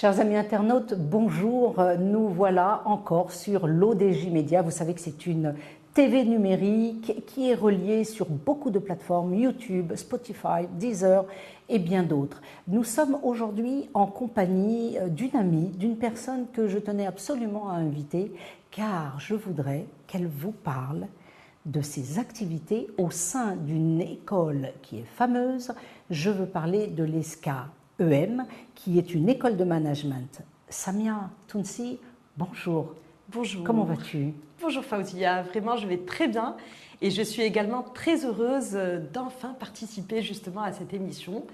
Chers amis internautes, bonjour. Nous voilà encore sur l'ODJ Média. Vous savez que c'est une TV numérique qui est reliée sur beaucoup de plateformes, YouTube, Spotify, Deezer et bien d'autres. Nous sommes aujourd'hui en compagnie euh, d'une amie, d'une personne que je tenais absolument à inviter, car je voudrais qu'elle vous parle de ses activités au sein d'une école qui est fameuse. Je veux parler de l'ESCA EM, qui est une école de management. Samia Tounsi, bonjour. Bonjour. Comment vas-tu? Bonjour Fauzia, vraiment je vais très bien et je suis également très heureuse d'enfin participer justement à cette émission.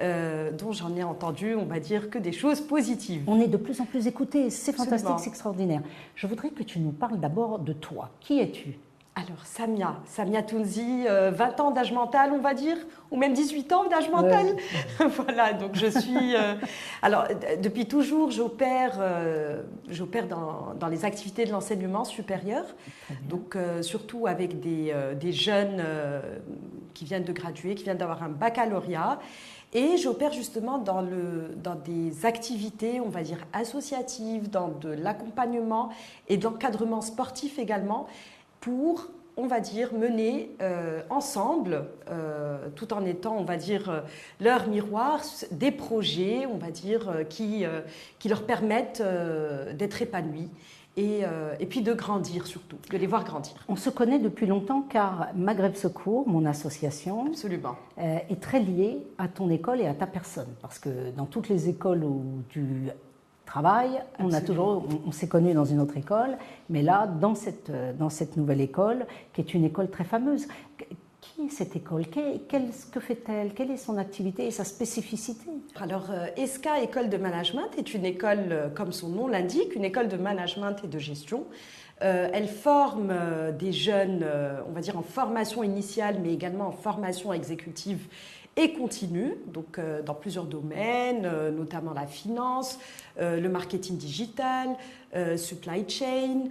Euh, dont j'en ai entendu, on va dire, que des choses positives. On est de plus en plus écoutés, c'est fantastique, c'est extraordinaire. Je voudrais que tu nous parles d'abord de toi. Qui es-tu? Alors, Samia, Samia Tounzi, 20 euh, ans d'âge mental, on va dire, ou même 18 ans d'âge mental. voilà, donc je suis. Euh, alors, depuis toujours, j'opère euh, dans, dans, les activités de l'enseignement supérieur, donc surtout avec des, des jeunes qui viennent de graduer, qui viennent d'avoir un baccalauréat. Et j'opère justement dans, le, dans des activités, on va dire, associatives, dans de l'accompagnement et de l'encadrement sportif également pour on va dire, mener euh, ensemble, euh, tout en étant, on va dire, euh, leur miroir, des projets, on va dire, qui, qui leur permettent d'être épanouis. Et, et, puis de grandir surtout, de les voir grandir. On se connaît depuis longtemps car Maghreb Secours, mon association, Absolument. est très liée à ton école et à ta personne. Parce que dans toutes les écoles où tu travail. On a toujours, on, s'est connu dans une autre école, mais là, dans cette, dans cette nouvelle école, qui est une école très fameuse. Qui est cette école? Qu'est-ce que fait-elle? Quelle est son activité et sa spécificité? Alors, euh, ESCA, École de Management, est une école, euh, comme son nom l'indique, une école de management et de gestion. Euh, elle forme des jeunes, on va dire en formation initiale, mais également en formation exécutive et continue, donc euh, dans plusieurs domaines, euh, notamment la finance, euh, le marketing digital, supply chain,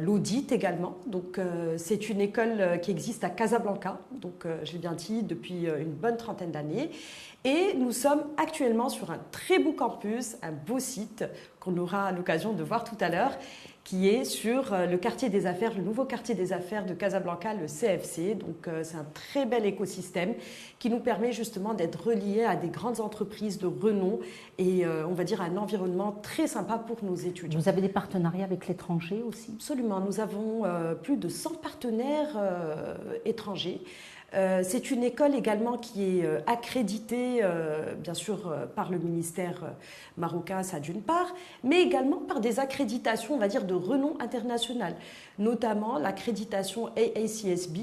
l'audit également. Donc c'est une école qui existe à Casablanca, donc j'ai bien dit depuis une bonne trentaine d'années. Et nous sommes actuellement sur un très beau campus, un beau site qu'on aura l'occasion de voir tout à l'heure, qui est sur euh, le quartier des affaires, le nouveau quartier des affaires de Casablanca, le CFC. Donc euh, c'est un très bel écosystème qui nous permet justement d'être reliés à des grandes entreprises de renom et euh, on va dire un environnement très sympa pour nos étudiants. Vous avez des partenariats avec l'étranger aussi? Absolument, nous avons plus de 100 partenaires étrangers. Euh, c'est une école également qui est euh, accréditée, euh, bien sûr, par le ministère marocain, ça d'une part, mais également par des accréditations, on va dire, de renom international, notamment l'accréditation AACSB,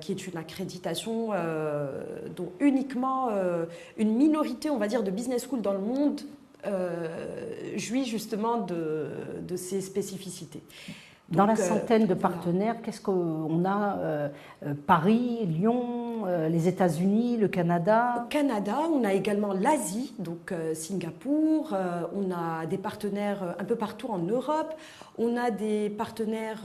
qui est une accréditation dont uniquement une minorité, on va dire, de business schools dans le monde jouit justement de, de ces spécificités. Dans la euh, centaine de partenaires, qu'est-ce qu'on a euh, euh, Paris, Lyon, les États-Unis, le Canada Au Canada, on a également l'Asie, donc Singapour. on a des partenaires un peu partout en Europe. On a des partenaires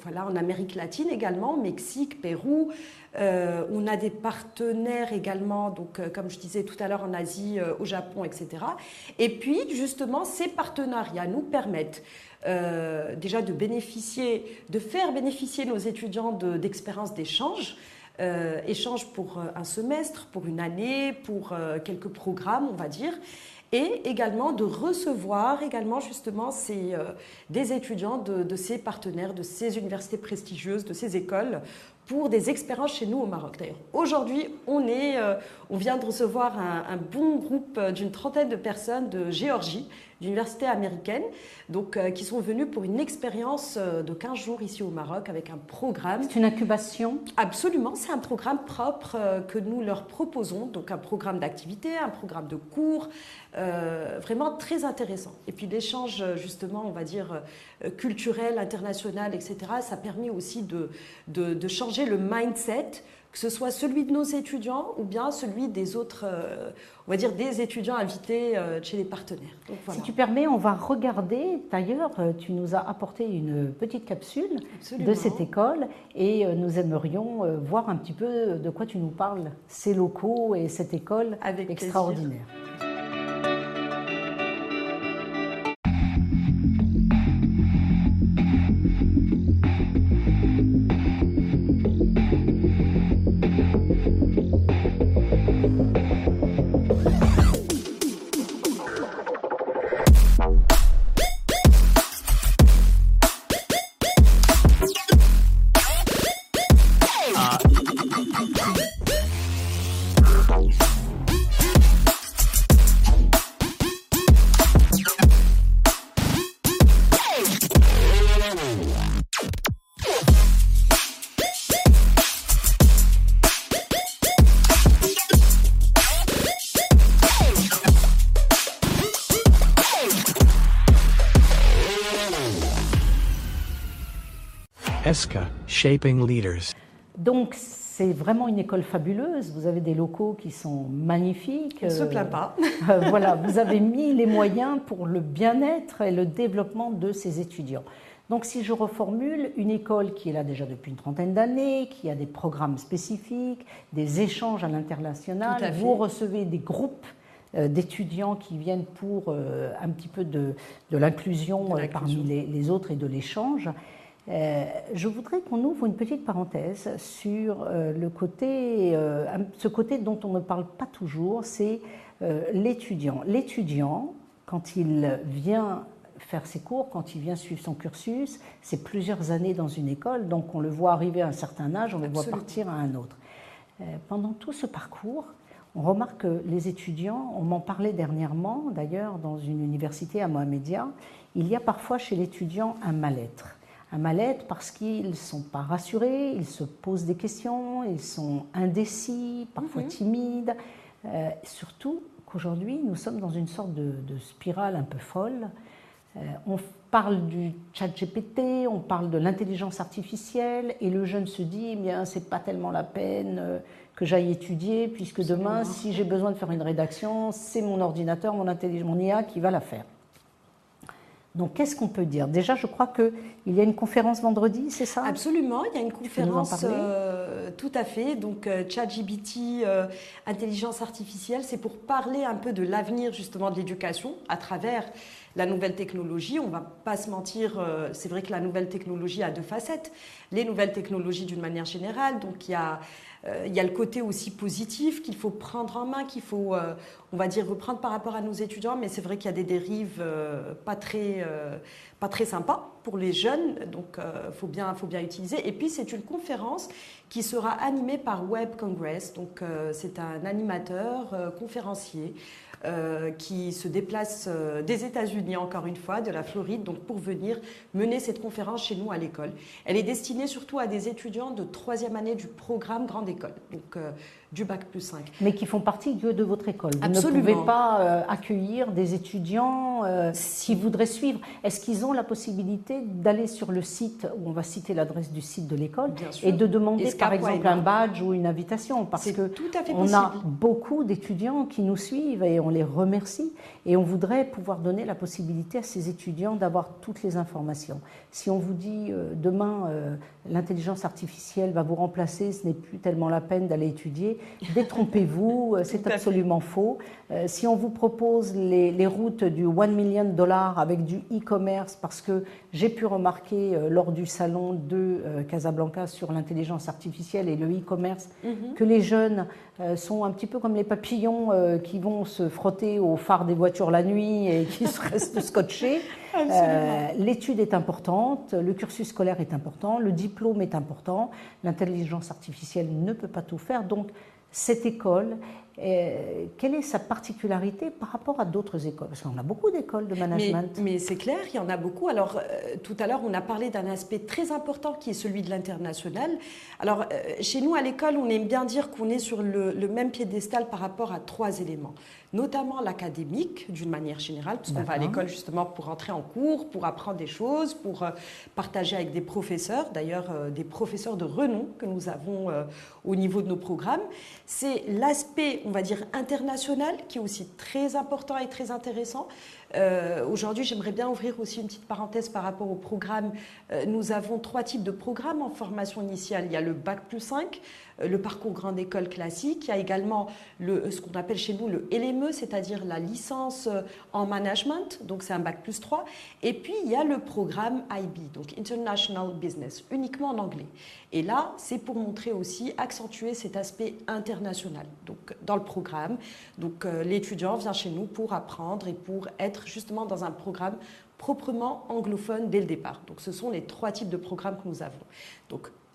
voilà, en Amérique latine également, Mexique, Pérou. on a des partenaires également, donc, comme je disais tout à l'heure, en Asie, au Japon, etc. Et puis, justement, ces partenariats nous permettent euh, déjà de bénéficier, de faire bénéficier nos étudiants d'expériences d'échange. Euh, échange pour euh, un semestre, pour une année, pour quelques programmes, on va dire, et également de recevoir également justement ces, des étudiants de, ces partenaires, de ces universités prestigieuses, de ces écoles pour des expériences chez nous au Maroc. D'ailleurs, aujourd'hui, on, on vient de recevoir un bon groupe d'une trentaine de personnes de Géorgie d'universités américaines, donc, euh, qui sont venues pour une expérience euh, de 15 jours ici au Maroc avec un programme. C'est une incubation? Absolument, c'est un programme propre euh, que nous leur proposons, donc un programme d'activité, un programme de cours, vraiment très intéressant. Et puis l'échange, justement, on va dire, culturel, international, etc., ça permet aussi de, de, de changer le mindset que ce soit celui de nos étudiants ou bien celui des autres, euh, on va dire des étudiants invités euh, chez les partenaires. Si tu permets, on va regarder, d'ailleurs, euh, tu nous as apporté une petite capsule de cette école et nous aimerions voir un petit peu de quoi tu nous parles, ces locaux et cette école Avec extraordinaire. Plaisir. ESCA, Shaping Leaders. Donc, c'est vraiment une école fabuleuse. Vous avez des locaux qui sont magnifiques. On ne se plaint pas. Euh, voilà, vous avez mis les moyens pour le bien-être et le développement de ces étudiants. Donc, si je reformule, une école qui est là déjà depuis une trentaine d'années, qui a des programmes spécifiques, des échanges à l'international, vous recevez des groupes euh, d'étudiants qui viennent pour euh, un petit peu de, l'inclusion parmi les, les, autres et de l'échange. Euh, je voudrais qu'on ouvre une petite parenthèse sur euh, le côté, euh, ce côté dont on ne parle pas toujours, c'est l'étudiant. L'étudiant, quand il vient faire ses cours, quand il vient suivre son cursus, c'est plusieurs années dans une école, donc on le voit arriver à un certain âge, on le voit partir à un autre. pendant tout ce parcours, on remarque que les étudiants, on m'en parlait dernièrement d'ailleurs dans une université à Mohamedia, il y a parfois chez l'étudiant un mal-être un mal-être parce qu'ils ne sont pas rassurés, ils se posent des questions, ils sont indécis, parfois mhm. timides. Euh, surtout qu'aujourd'hui, nous sommes dans une sorte de, spirale un peu folle. Euh, on parle du chat GPT, on parle de l'intelligence artificielle, et le jeune se dit, eh bien, c'est pas tellement la peine euh, que j'aille étudier, puisque demain, si j'ai besoin de faire une rédaction, c'est mon ordinateur, mon, mon IA qui va la faire. Donc, qu'est-ce qu'on peut dire? Déjà, je crois qu'il y a une conférence vendredi, c'est ça? Absolument, il y a une conférence, euh, tout à fait. Donc, euh, euh, intelligence artificielle, c'est pour parler un peu de l'avenir justement de l'éducation à travers la nouvelle technologie. On va pas se mentir, c'est vrai que la nouvelle technologie a deux facettes. Les nouvelles technologies d'une manière générale, donc il y a euh, le côté aussi positif qu'il faut prendre en main, qu'il faut, euh, on va dire, reprendre par rapport à nos étudiants. Mais c'est vrai qu'il y a des dérives euh, pas très, pas très sympas pour les jeunes, donc il faut bien, faut bien utiliser. Et puis c'est une conférence qui sera animée par Web Congress. Donc c'est un animateur, conférencier. Euh, qui se déplace euh, des États-Unis, encore une fois, de la Floride, donc pour venir mener cette conférence chez nous à l'école. Elle est destinée surtout à des étudiants de troisième année du programme Grande École. Euh, du bac plus 5. Mais qui font partie de votre école. Vous ne pouvez pas euh, accueillir des étudiants euh, qui voudraient suivre. Est-ce qu'ils ont la possibilité d'aller sur le site, où on va citer l'adresse du site de l'école, et de demander par exemple un badge ou une invitation? Parce que tout à fait on a beaucoup d'étudiants qui nous suivent et on les remercie. Et on voudrait pouvoir donner la possibilité à ces étudiants d'avoir toutes les informations. Si on vous dit euh, demain, euh, l'intelligence artificielle va vous remplacer, ce n'est plus tellement la peine d'aller étudier, détrompez-vous, euh, c'est absolument faux. si on vous propose les, routes du 1 million de dollars avec du e-commerce, parce que j'ai pu remarquer lors du salon de Casablanca sur l'intelligence artificielle et le e-commerce mhm. que les jeunes sont un petit peu comme les papillons qui vont se frotter au phare des voitures la nuit et qui restent scotchés. Euh, l'étude est importante, le cursus scolaire est important, le diplôme est important, l'intelligence artificielle ne peut pas tout faire. Donc, cette école, euh, quelle est sa particularité par rapport à d'autres écoles? Parce qu'on a beaucoup d'écoles de management. Mais, c'est clair, il y en a beaucoup. Alors, euh, tout à l'heure, on a parlé d'un aspect très important qui est celui de l'international. Alors, chez nous, à l'école, on aime bien dire qu'on est sur le, le même piédestal par rapport à trois éléments notamment l'académique d'une manière générale, puisqu'on va à l'école justement pour entrer en cours, pour apprendre des choses, pour euh, partager avec des professeurs, d'ailleurs euh, des professeurs de renom que nous avons euh, au niveau de nos programmes. C'est l'aspect, on va dire, international qui est aussi très important et très intéressant. Aujourd'hui, j'aimerais bien ouvrir aussi une petite parenthèse par rapport au programme. nous avons trois types de programmes en formation initiale. Il y a le Bac plus 5, le parcours grande école classique. Il y a également le, ce qu'on appelle chez nous le LME, c'est-à-dire la licence euh, en management, donc c'est un bac plus 3. Et puis il y a le programme IB, donc International Business, uniquement en anglais. Et là, c'est pour montrer aussi, accentuer cet aspect international. Donc dans le programme, donc euh, l'étudiant vient chez nous pour apprendre et pour être justement dans un programme proprement anglophone dès le départ. Donc ce sont les trois types de programmes que nous avons.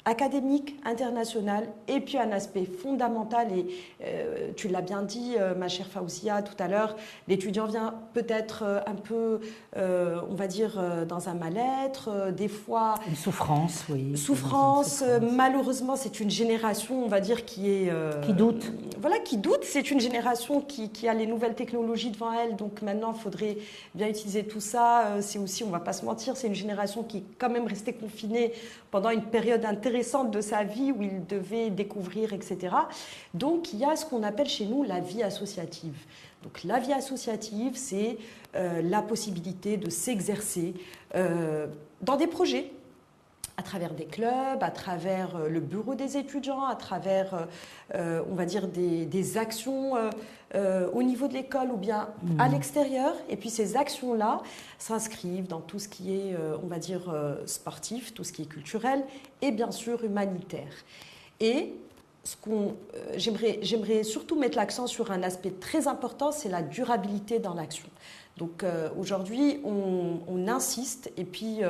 Académique, international, et puis un aspect fondamental, et euh, tu l'as bien dit, euh, ma chère Faousia, tout à l'heure, l'étudiant vient peut-être euh, un peu, on va dire, dans un mal-être, des fois... Une souffrance, oui. Souffrance, malheureusement, c'est une génération, on va dire, qui est... qui doute. Voilà, qui doute, c'est une génération qui, qui, a les nouvelles technologies devant elle, donc maintenant, il faudrait bien utiliser tout ça. c'est aussi, on va pas se mentir, c'est une génération qui est quand même restée confinée pendant une période intéressante de sa vie où il devait découvrir, etc. Donc il y a ce qu'on appelle chez nous la vie associative. Donc la vie associative, c'est euh, la possibilité de s'exercer euh, dans des projets à travers des clubs, à travers euh, le bureau des étudiants, à travers, euh, euh, on va dire, des, actions au niveau de l'école ou bien à mmh. l'extérieur. Et puis ces actions-là s'inscrivent dans tout ce qui est, on va dire, sportif, tout ce qui est culturel et bien sûr humanitaire. Et ce qu'on, j'aimerais, j'aimerais surtout mettre l'accent sur un aspect très important, c'est la durabilité dans l'action. Donc aujourd'hui, on, insiste et puis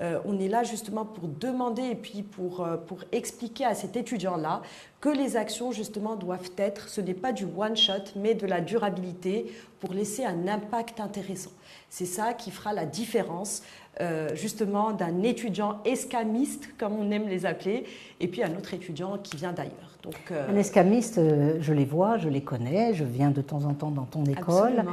euh, on est là justement pour demander et puis pour, euh, pour expliquer à cet étudiant-là que les actions justement doivent être, ce n'est pas du one-shot, mais de la durabilité pour laisser un impact intéressant. C'est ça qui fera la différence euh, justement d'un étudiant escamiste, comme on aime les appeler, et puis un autre étudiant qui vient d'ailleurs. Euh, un escamiste, euh, je les vois, je les connais, je viens de temps en temps dans ton école.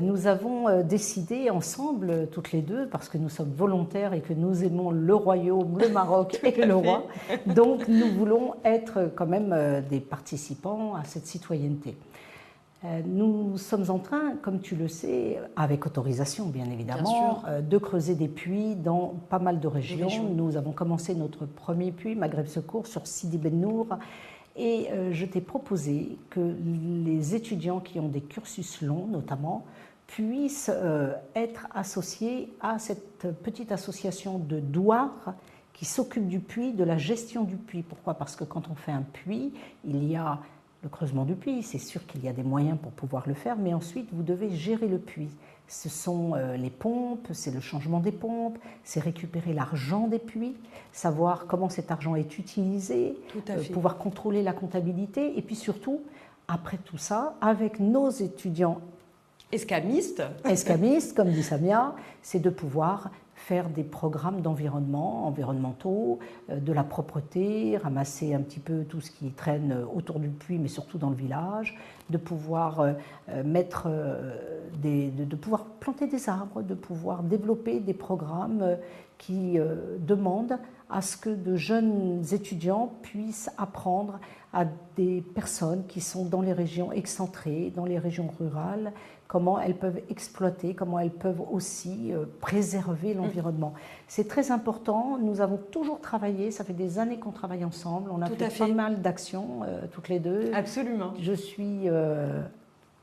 nous avons décidé ensemble, toutes les deux, parce que nous sommes volontaires et que nous aimons le royaume, le Maroc et le roi, donc nous voulons être quand même des participants à cette citoyenneté. Euh, nous sommes en train, comme tu le sais, avec autorisation bien évidemment, euh, de creuser des puits dans pas mal de régions. Nous avons commencé notre premier puits, Maghreb Secours, sur Sidi Ben Nour. Et euh, je t'ai proposé que les étudiants qui ont des cursus longs, notamment, puissent être associés à cette petite association de douars qui s'occupe du puits, de la gestion du puits. Pourquoi? Parce que quand on fait un puits, il y a le creusement du puits. C'est sûr qu'il y a des moyens pour pouvoir le faire, mais ensuite, vous devez gérer le puits. Ce sont euh, les pompes, c'est le changement des pompes, c'est récupérer l'argent des puits, savoir comment cet argent est utilisé, euh, pouvoir contrôler la comptabilité, et puis surtout, après tout ça, avec nos étudiants escamistes, escamistes comme dit Samia, c'est de pouvoir faire des programmes d'environnement, environnementaux, euh, de la propreté, ramasser un petit peu tout ce qui traîne autour du puits, mais surtout dans le village, de pouvoir euh, euh, mettre des, de, pouvoir planter des arbres, de pouvoir développer des programmes qui demandent à ce que de jeunes étudiants puissent apprendre à des personnes qui sont dans les régions excentrées, dans les régions rurales, comment elles peuvent exploiter, comment elles peuvent aussi euh, préserver mm. l'environnement. C'est très important. Nous avons toujours travaillé, ça fait des années qu'on travaille ensemble. On a fait, pas mal d'actions euh, toutes les deux. Absolument. Je suis euh,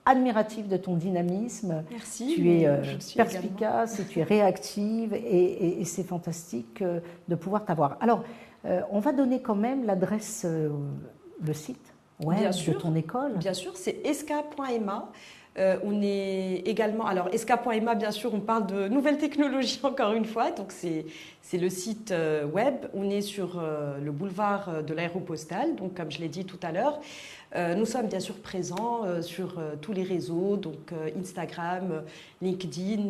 admirative de ton dynamisme. Merci. Tu es perspicace et tu es réactive et, c'est fantastique de pouvoir t'avoir. Alors, on va donner quand même l'adresse, le site web de ton école. Bien sûr, c'est esca.ema. Euh, on est également, alors esca.ema, bien sûr, on parle de nouvelles technologies encore une fois, donc c'est le site euh, web. On est sur euh, le boulevard de l'aéropostale, donc comme je l'ai dit tout à l'heure. nous sommes bien sûr présents sur tous les réseaux, donc Instagram, LinkedIn,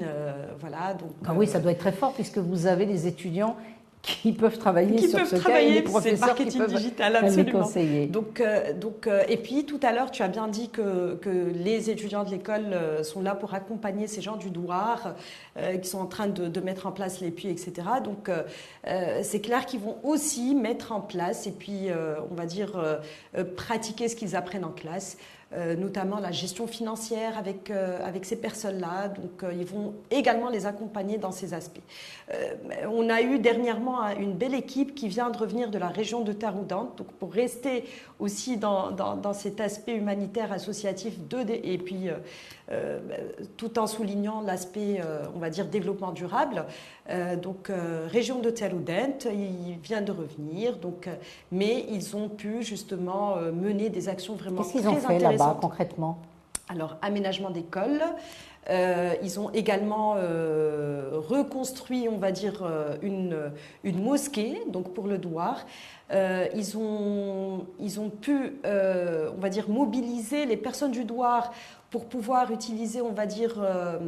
voilà. Donc, ah oui, ça doit être très fort puisque vous avez des étudiants qui peuvent travailler qui sur peuvent ce travailler, cas c'est marketing digital absolument. conseiller. Donc, euh, donc euh, et puis tout à l'heure, tu as bien dit que, que les étudiants de l'école euh, sont là pour accompagner ces gens du Douar qui sont en train de, de, mettre en place les puits, etc. Donc c'est clair qu'ils vont aussi mettre en place et puis on va dire pratiquer ce qu'ils apprennent en classe. Euh, notamment la gestion financière avec, euh, avec ces personnes-là. Donc, euh, ils vont également les accompagner dans ces aspects. on a eu dernièrement une belle équipe qui vient de revenir de la région de Taroudan, donc pour rester aussi dans, dans, cet aspect humanitaire associatif de, et puis tout en soulignant l'aspect, on va dire, développement durable. Donc, région de Taroudant, ils viennent de revenir, donc, mais ils ont pu justement mener des actions vraiment très intéressantes concrètement? Alors, aménagement d'école, ils ont également reconstruit, on va dire, une, une mosquée, donc pour le Douar. ils, ont, ils ont pu, on va dire, mobiliser les personnes du Douar pour pouvoir utiliser, on va dire, euh,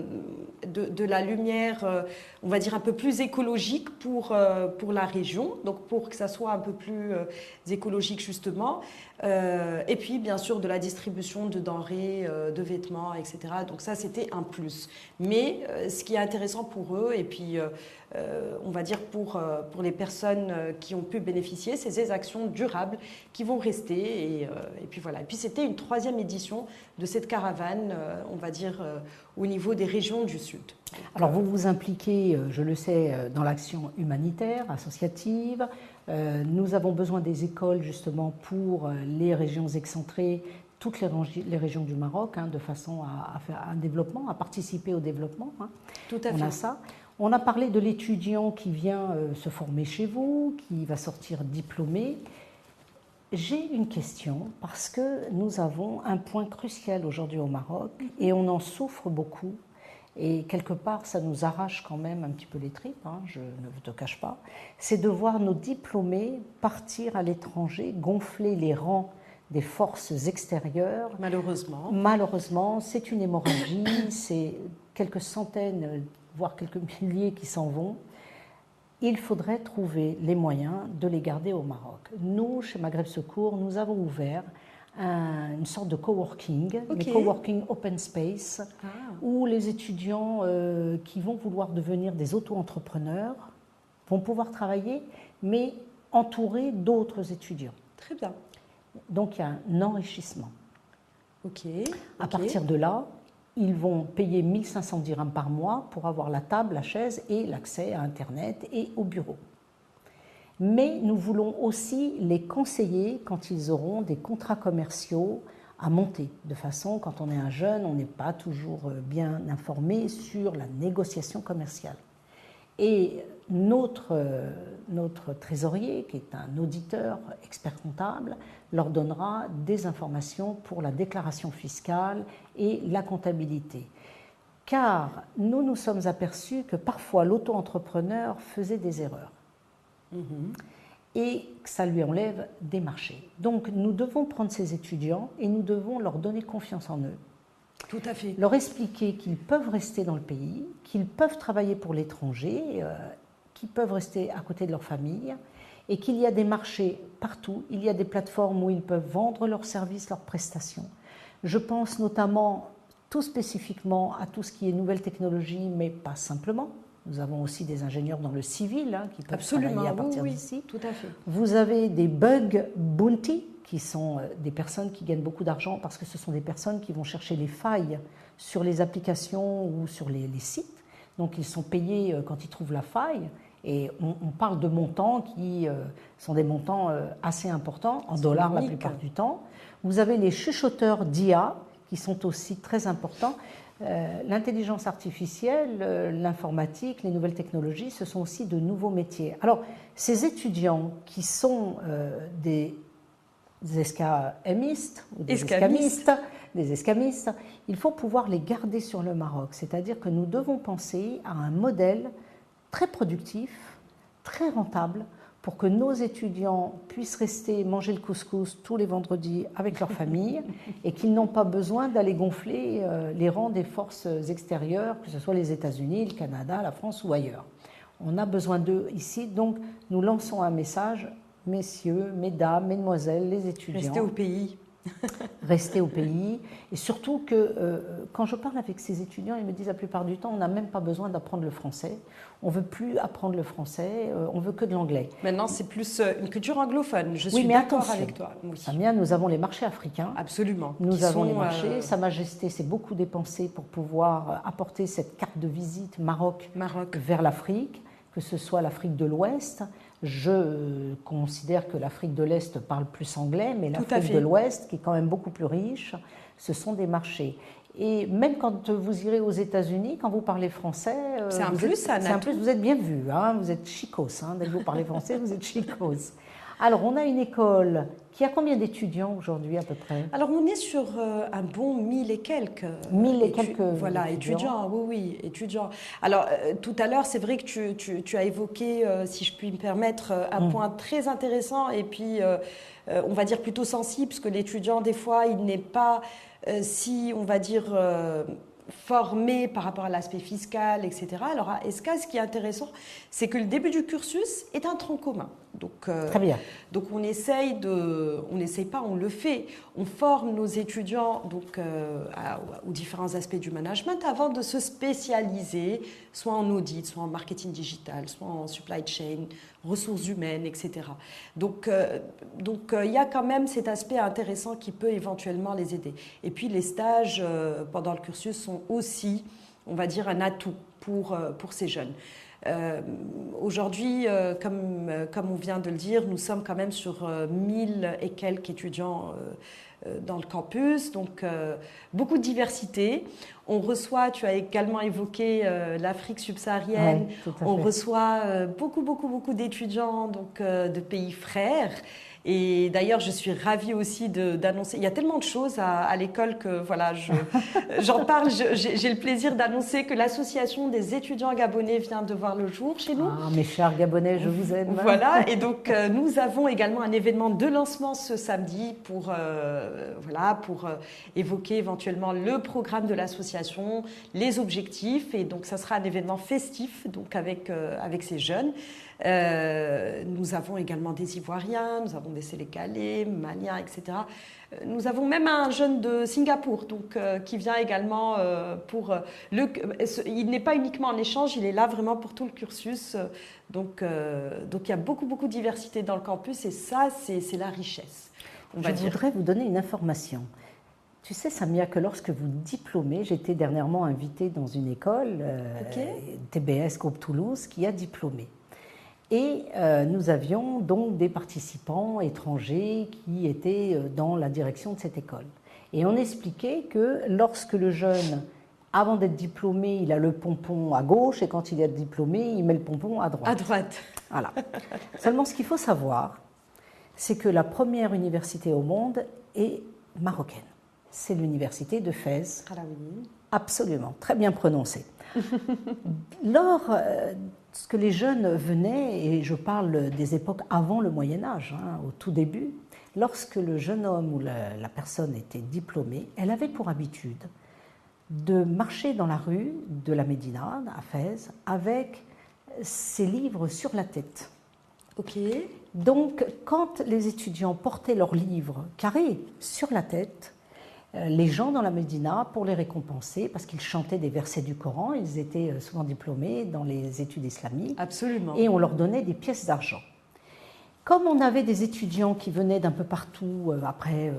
de, la lumière, euh, on va dire, un peu plus écologique pour, euh, pour la région, donc pour que ça soit un peu plus écologique justement. et puis, bien sûr, de la distribution de denrées, de vêtements, etc. Donc ça, c'était un plus. Mais ce qui est intéressant pour eux, et puis, on va dire, pour, pour les personnes qui ont pu bénéficier, c'est ces actions durables qui vont rester. Et, et puis voilà. Et puis, c'était une troisième édition de cette caravane, on va dire, au niveau des régions du Sud. Alors vous vous impliquez, euh, je le sais, euh, dans l'action humanitaire, associative. Euh, nous avons besoin des écoles justement pour les régions excentrées, toutes les, régions du Maroc, hein, de façon à, faire un développement, à participer au développement. Hein. Tout à fait. On a ça. On a parlé de l'étudiant qui vient se former chez vous, qui va sortir diplômé. J'ai une question parce que nous avons un point crucial aujourd'hui au Maroc et on en souffre beaucoup. Et quelque part, ça nous arrache quand même un petit peu les tripes, hein, je ne te cache pas. C'est de voir nos diplômés partir à l'étranger, gonfler les rangs des forces extérieures. Malheureusement. Malheureusement, c'est une hémorragie, c'est quelques centaines, voire quelques milliers qui s'en vont il faudrait trouver les moyens de les garder au Maroc. Nous, chez Maghreb Secours, nous avons ouvert une sorte de coworking, okay. coworking open space, ah. où les étudiants euh, qui vont vouloir devenir des auto-entrepreneurs vont pouvoir travailler, mais entourés d'autres étudiants. Très bien. Donc il y a un enrichissement. Ok. À partir de là, ils vont payer 1500 dirhams par mois pour avoir la table, la chaise et l'accès à Internet et au bureau. Mais nous voulons aussi les conseiller quand ils auront des contrats commerciaux à monter, de façon, quand on est un jeune, on n'est pas toujours euh, bien informé sur la négociation commerciale. Et notre, euh, notre trésorier, qui est un auditeur expert comptable, leur donnera des informations pour la déclaration fiscale et la comptabilité. Car nous nous sommes aperçus que parfois l'auto-entrepreneur faisait des erreurs. Mhm. Et que ça lui enlève des marchés. Donc nous devons prendre ces étudiants et nous devons leur donner confiance en eux. Tout à fait. Leur expliquer qu'ils peuvent rester dans le pays, qu'ils peuvent travailler pour l'étranger, euh, qu'ils peuvent rester à côté de leur famille et qu'il y a des marchés partout, il y a des plateformes où ils peuvent vendre leurs services, leurs prestations. Je pense notamment tout spécifiquement à tout ce qui est nouvelles technologies, mais pas simplement. Nous avons aussi des ingénieurs dans le civil hein, qui peuvent travailler à partir d'ici. Tout à fait. Vous avez des bug bounty, qui sont euh, des personnes qui gagnent beaucoup d'argent parce que ce sont des personnes qui vont chercher les failles sur les applications ou sur les, les sites. Donc ils sont payés euh, quand ils trouvent la faille et on, parle de montants qui euh, sont des montants assez importants, en dollars la plupart du temps. Vous avez les chuchoteurs d'IA, qui sont aussi très importants. Euh, l'intelligence artificielle, l'informatique, les nouvelles technologies, ce sont aussi de nouveaux métiers. Alors, ces étudiants qui sont des escaméistes, ou des escamistes, des escamistes, il faut pouvoir les garder sur le Maroc. C'est-à-dire que nous devons penser à un modèle très productif, très rentable, pour que nos étudiants puissent rester manger le couscous tous les vendredis avec leur famille et qu'ils n'ont pas besoin d'aller gonfler euh, les rangs des forces extérieures, que ce soit les États-Unis, le Canada, la France ou ailleurs. On a besoin d'eux ici, donc nous lançons un message, messieurs, mesdames, mesdemoiselles, les étudiants. Restez au pays. rester au pays. Et surtout que euh, quand je parle avec ces étudiants, ils me disent la plupart du temps, on n'a même pas besoin d'apprendre le français. On veut plus apprendre le français, euh, on veut que de l'anglais. Maintenant, c'est plus euh, une culture anglophone. Je suis d'accord avec toi. Oui. Samia, nous avons les marchés africains. Absolument. Nous avons les marchés. Sa Majesté s'est beaucoup dépensé pour pouvoir apporter cette carte de visite Maroc, Maroc. vers l'Afrique, que ce soit l'Afrique de l'Ouest, je considère que l'Afrique de l'Est parle plus anglais, mais l'Afrique de l'Ouest, qui est quand même beaucoup plus riche, ce sont des marchés. Et même quand vous irez aux États-Unis, quand vous parlez français, euh, c'est un, plus, un plus, vous êtes bien vu, hein, vous êtes chicos. Hein, dès que vous parlez français, vous êtes chicos. Alors, on a une école qui a combien d'étudiants aujourd'hui à peu près? Alors, on est sur euh, un bon mille et quelques. Mille et quelques. Voilà, étudiants. oui, oui, étudiants. Alors, euh, tout à l'heure, c'est vrai que tu, tu, as évoqué, euh, si je puis me permettre, un mm. point très intéressant et puis, on va dire plutôt sensible, parce que l'étudiant, des fois, il n'est pas si, on va dire formé par rapport à l'aspect fiscal, etc. Alors à ESCA, ce qui est intéressant, c'est que le début du cursus est un tronc commun. Donc, euh, Très bien. Donc on essaye de, on n'essaye pas, on le fait. On forme nos étudiants donc euh, aux différents aspects du management avant de se spécialiser, soit en audit, soit en marketing digital, soit en supply chain, ressources humaines, etc. Donc euh, donc il y a quand même cet aspect intéressant qui peut éventuellement les aider. Et puis les stages pendant le cursus sont aussi, on va dire, un atout pour pour ces jeunes. Euh, aujourd'hui, euh, comme, euh, comme on vient de le dire, nous sommes quand même sur 1000 et quelques étudiants dans le campus, donc beaucoup de diversité. On reçoit, tu as également évoqué l'Afrique subsaharienne, on reçoit beaucoup, beaucoup, beaucoup d'étudiants donc de pays frères. Et d'ailleurs, je suis ravie aussi d'annoncer. Il y a tellement de choses à, l'école que voilà, j'en parle. J'ai le plaisir d'annoncer que l'association des étudiants gabonais vient de voir le jour chez nous. Ah, mes chers gabonais, je vous aime. Voilà. Et donc, euh, nous avons également un événement de lancement ce samedi pour euh, voilà pour euh, évoquer éventuellement le programme de l'association, les objectifs. Et donc, ça sera un événement festif donc avec avec ces jeunes. Euh, nous avons également des Ivoiriens, nous avons des Sénégalais, Maliens, etc. Euh, nous avons même un jeune de Singapour, donc euh, qui vient également pour le. Il n'est pas uniquement en échange, il est là vraiment pour tout le cursus. Donc, donc il y a beaucoup beaucoup de diversité dans le campus et ça c'est la richesse. Je voudrais vous donner une information. Tu sais, Samia, que lorsque vous diplômez, j'étais dernièrement invitée dans une école, TBS Groupe Toulouse, qui a diplômé. Et euh, nous avions donc des participants étrangers qui étaient euh, dans la direction de cette école. Et on expliquait que lorsque le jeune, avant d'être diplômé, il a le pompon à gauche et quand il est diplômé, il met le pompon à droite. À droite. Voilà. Seulement, ce qu'il faut savoir, c'est que la première université au monde est marocaine. C'est l'université de Fès. Absolument, très bien prononcé. Lors euh, que les jeunes venaient, et je parle des époques avant le Moyen Âge, hein, au tout début, lorsque le jeune homme ou la, personne était diplômée, elle avait pour habitude de marcher dans la rue de la Médina, à Fès, avec ses livres sur la tête. Ok. Donc, quand les étudiants portaient leurs livres carrés sur la tête, les gens dans la Médina pour les récompenser parce qu'ils chantaient des versets du Coran. Ils étaient euh, souvent diplômés dans les études islamiques. Absolument. Et on leur donnait des pièces d'argent. Comme on avait des étudiants qui venaient d'un peu partout, euh, après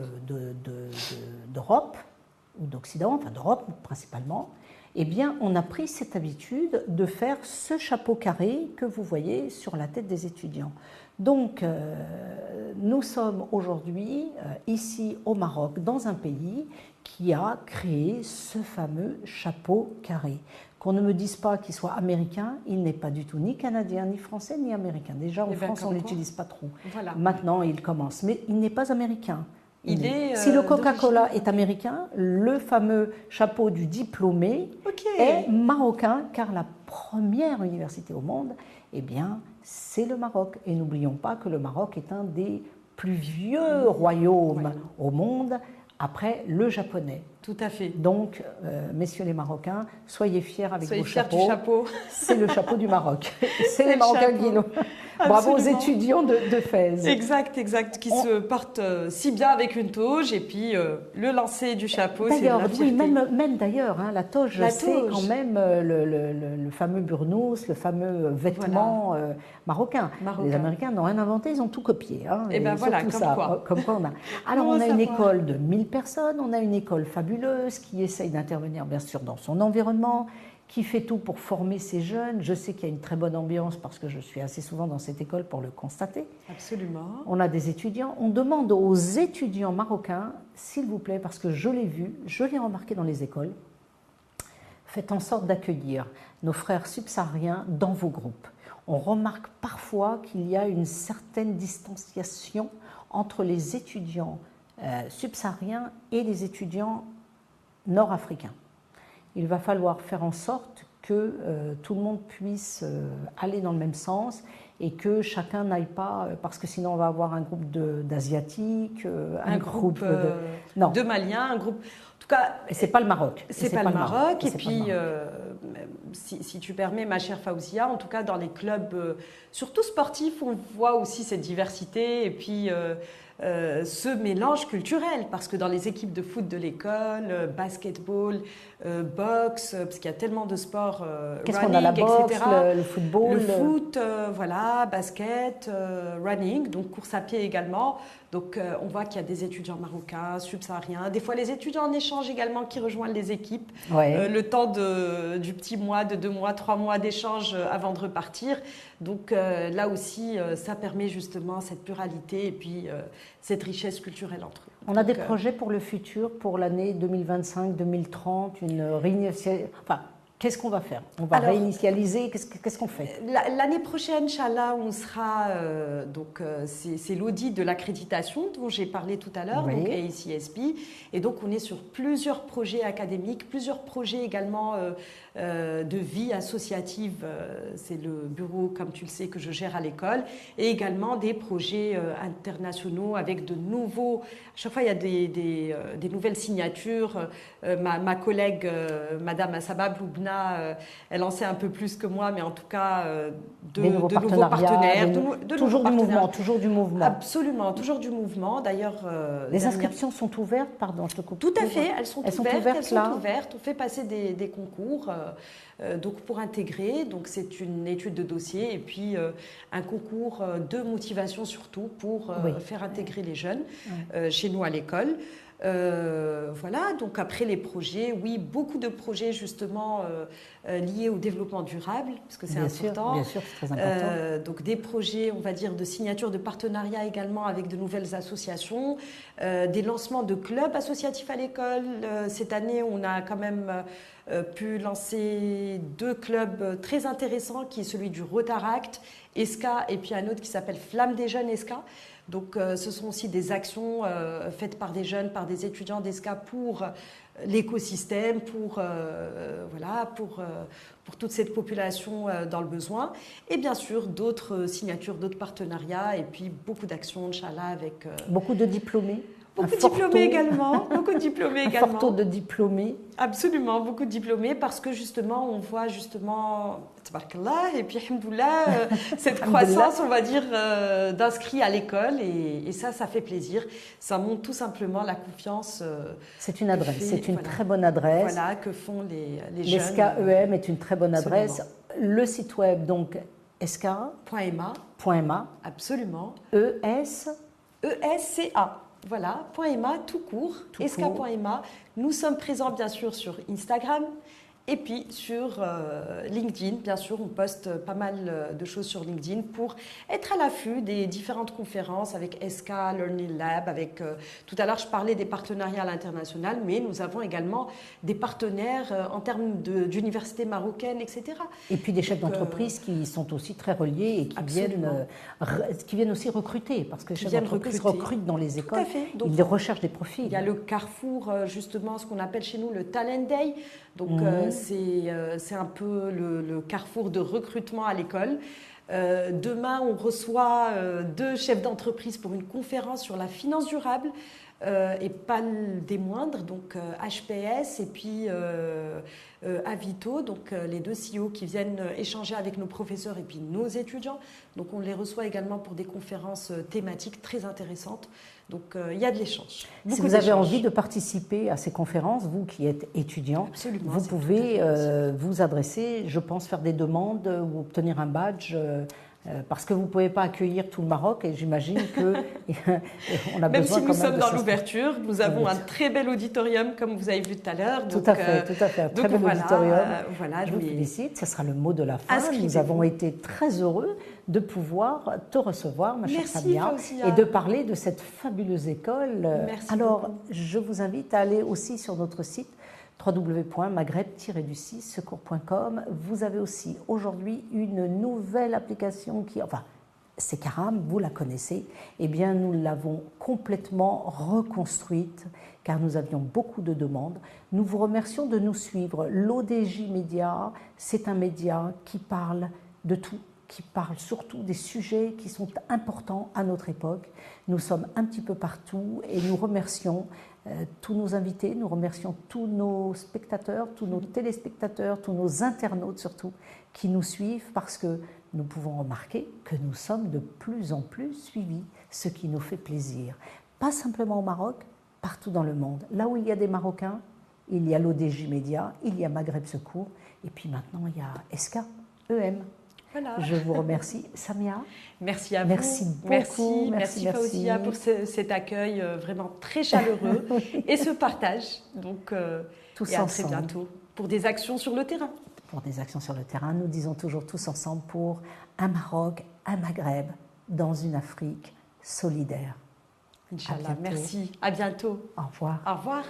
d'Europe ou d'Occident, enfin d'Europe principalement, eh bien, on a pris cette habitude de faire ce chapeau carré que vous voyez sur la tête des étudiants. Donc, euh, nous sommes aujourd'hui euh, ici au Maroc, dans un pays qui a créé ce fameux chapeau carré. Qu'on ne me dise pas qu'il soit américain, il n'est pas du tout ni canadien, ni français, ni américain. Déjà, en eh ben, France, on ne l'utilise pas trop. Maintenant, il commence. Mais il n'est pas américain. Il est, si le euh, Coca-Cola est américain, le fameux chapeau du diplômé est marocain, car la première université au monde, eh bien, c'est le Maroc. Et n'oublions pas que le Maroc est un des plus vieux royaumes au monde après le japonais. Tout à fait. Donc, euh, messieurs les Marocains, soyez fiers avec soyez vos fiers chapeaux. Du chapeau. C'est le chapeau du Maroc. C'est les Marocains qui l'ont. Bravo aux étudiants de, de Fès. Exact, exact, qui se portent euh, si bien avec une toge et puis euh, le lancer du chapeau, c'est la oui, même, même d'ailleurs, hein, la toge, c'est quand même le, le, fameux burnous, le fameux vêtement marocain. Les Américains n'ont rien inventé, ils ont tout copié. Hein, et, ben voilà, comme ça, quoi. Comme quoi on a. Alors on a une école de 1000 personnes, on a une école fabuleuse qui essaye d'intervenir bien sûr dans son environnement, qui fait tout pour former ces jeunes. Je sais qu'il y a une très bonne ambiance parce que je suis assez souvent dans cette école pour le constater. Absolument. On a des étudiants. On demande aux étudiants marocains, s'il vous plaît, parce que je l'ai vu, je l'ai remarqué dans les écoles, faites en sorte d'accueillir nos frères subsahariens dans vos groupes. on remarque parfois qu'il y a une certaine distanciation entre les étudiants euh, subsahariens et les étudiants nord-africains. Il va falloir faire en sorte que euh, tout le monde puisse euh, aller dans le même sens et que chacun n'aille pas, parce que sinon on va avoir un groupe d'Asiatiques, un, groupe, de, de, Maliens, un groupe. En tout cas, c'est pas le Maroc. C'est pas, pas, le Maroc. Et, puis, si, si, tu permets, ma chère Faouzia, en tout cas dans les clubs, surtout sportifs, on voit aussi cette diversité. Et puis euh, ce mélange culturel, parce que dans les équipes de foot de l'école, euh, basketball, euh, boxe, parce qu'il y a tellement de sports, Qu'est-ce qu'on a la boxe, etc. Le, football Le foot, voilà, basket, running, donc course à pied également. Donc on voit qu'il y a des étudiants marocains, subsahariens, des fois les étudiants en échange également qui rejoignent les équipes. le temps de, du petit mois, de deux mois, trois mois d'échange avant de repartir. Donc là aussi, ça permet justement cette pluralité et puis cette richesse culturelle entre eux. On a des euh, projets pour le futur, pour l'année 2025-2030, une réinitialisation. Enfin, Qu'est-ce qu'on va faire? On va réinitialiser Qu'est-ce qu'on fait? L'année prochaine, Inch'Allah, on sera. Euh, donc, euh, c'est l'audit de l'accréditation dont j'ai parlé tout à l'heure, donc AICSP. Et donc, on est sur plusieurs projets académiques, plusieurs projets également euh, de vie associative. C'est le bureau, comme tu le sais, que je gère à l'école. Et également des projets internationaux avec de nouveaux. À chaque fois, il y a des, des, nouvelles signatures. Ma, ma, collègue, Madame Asaba Bloubna, elle en sait un peu plus que moi, mais en tout cas, de, nouveaux, partenaires. toujours du mouvement, toujours du mouvement. Absolument, toujours du mouvement. D'ailleurs, les inscriptions sont ouvertes, pardon, je te coupe. Tout à fait, elles sont ouvertes. elles sont ouvertes. On fait passer des, des concours. Euh, donc pour intégrer, donc c'est une étude de dossier et puis euh, un concours euh, de motivation surtout pour faire intégrer les jeunes chez nous à l'école. Voilà, donc après les projets, oui, beaucoup de projets justement liés au développement durable, parce que c'est important. bien sûr, c'est très important. donc des projets, on va dire, de signature de partenariat également avec de nouvelles associations, des lancements de clubs associatifs à l'école. cette année, on a quand même euh, pu lancer deux clubs très intéressants, qui est celui du Rotaract, ESCA, et puis un autre qui s'appelle Flamme des jeunes ESCA. Donc euh, ce sont aussi des actions euh, faites par des jeunes, par des étudiants d'ESCA pour l'écosystème, pour, voilà, pour, pour toute cette population dans le besoin. Et bien sûr, d'autres signatures, d'autres partenariats, et puis beaucoup d'actions, Inch'Allah, avec... Beaucoup de diplômés Beaucoup de diplômés également. Beaucoup de diplômés également. Un fort de diplômés. Absolument, beaucoup de diplômés parce que justement, on voit justement, et puis, euh, cette croissance, on va dire, euh, d'inscrits à l'école. Et, ça, ça fait plaisir. Ça montre tout simplement la confiance. Euh, c'est une adresse, c'est une très bonne adresse. Voilà, que font les, les jeunes. L'ESCAEM est une très bonne adresse. Le site web, donc, esca.ma. Absolument. E-S. E-S-C-A. Voilà, .ema tout court, esca.ema. Nous sommes présents bien sûr sur Instagram, et puis sur euh, LinkedIn, bien sûr, on poste pas mal euh, de choses sur LinkedIn pour être à l'affût des différentes conférences avec SK, Learning Lab, avec euh, tout à l'heure je parlais des partenariats à l'international, mais nous avons également des partenaires en termes d'universités marocaines, etc. Et puis des chefs d'entreprise qui sont aussi très reliés et qui viennent, qui viennent aussi recruter, parce que les chefs d'entreprise recrutent dans les écoles, ils recherchent des profils. Il y a le carrefour, justement, ce qu'on appelle chez nous le Talent Day, donc mhm. Euh, c'est un peu le, carrefour de recrutement à l'école. Euh, demain, on reçoit euh, deux chefs d'entreprise pour une conférence sur la finance durable. Et pas des moindres, donc HPS et puis Avito, donc les deux CEO qui viennent échanger avec nos professeurs et puis nos étudiants. Donc on les reçoit également pour des conférences thématiques très intéressantes. Donc euh, il y a de l'échange. Si vous avez envie de participer à ces conférences, vous qui êtes étudiant, vous pouvez euh, vous adresser, je pense, faire des demandes ou obtenir un badge. Euh, parce que vous ne pouvez pas accueillir tout le Maroc et j'imagine que on a même si nous sommes dans l'ouverture, nous avons un très bel auditorium comme vous avez vu tout à l'heure. Tout à fait, tout à fait, un très bel auditorium. je vous félicite, ce sera le mot de la fin. Nous avons été très heureux de pouvoir te recevoir, ma chère Samia, et de parler de cette fabuleuse école. Merci Alors, je vous invite à aller aussi sur notre site www.maghreb-du6secours.com. Vous avez aussi aujourd'hui une nouvelle application qui, enfin, c'est Caram, vous la connaissez, eh bien nous l'avons complètement reconstruite car nous avions beaucoup de demandes. Nous vous remercions de nous suivre. L'ODJ Média, c'est un média qui parle de tout, qui parle surtout des sujets qui sont importants à notre époque. Nous sommes un petit peu partout et nous remercions euh, tous nos invités, nous remercions tous nos spectateurs, tous nos téléspectateurs, tous nos internautes surtout, qui nous suivent parce que nous pouvons remarquer que nous sommes de plus en plus suivis, ce qui nous fait plaisir. Pas simplement au Maroc, partout dans le monde. Là où il y a des Marocains, il y a l'ODJ Média, il y a Maghreb Secours, et puis maintenant il y a ESCA, EM. Voilà. Je vous remercie. Samia Merci à vous. Merci beaucoup. Merci, merci, pour cet accueil euh, vraiment très chaleureux et ce partage. Donc, euh, tous et à très bientôt pour des actions sur le terrain. Pour des actions sur le terrain, nous disons toujours tous ensemble pour un Maroc, un Maghreb dans une Afrique solidaire. Inch'Allah. Merci. À bientôt. Au revoir. Au revoir.